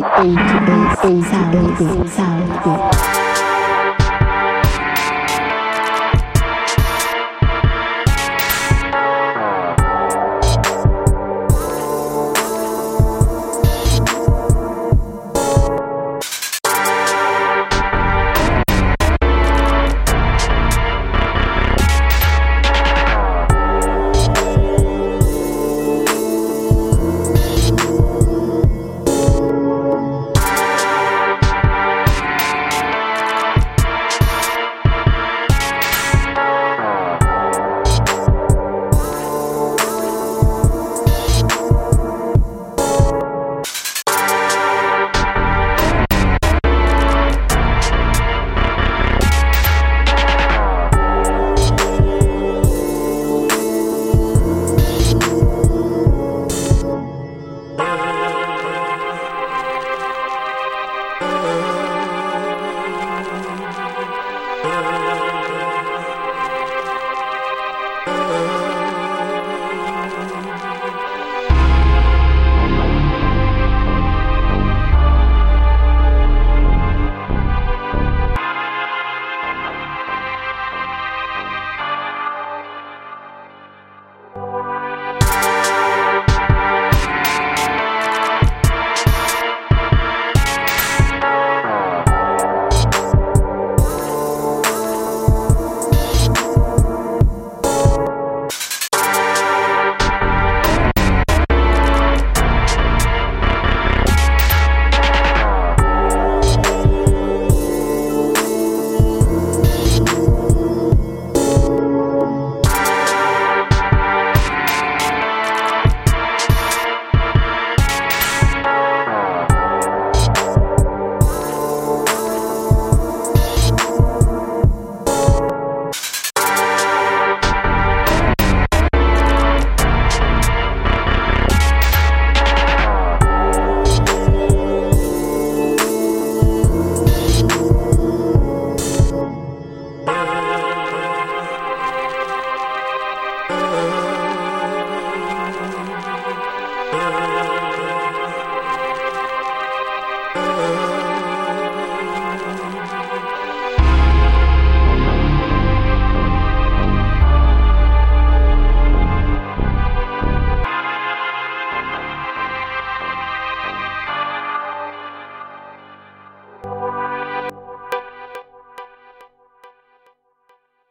aka Sound. Sound Música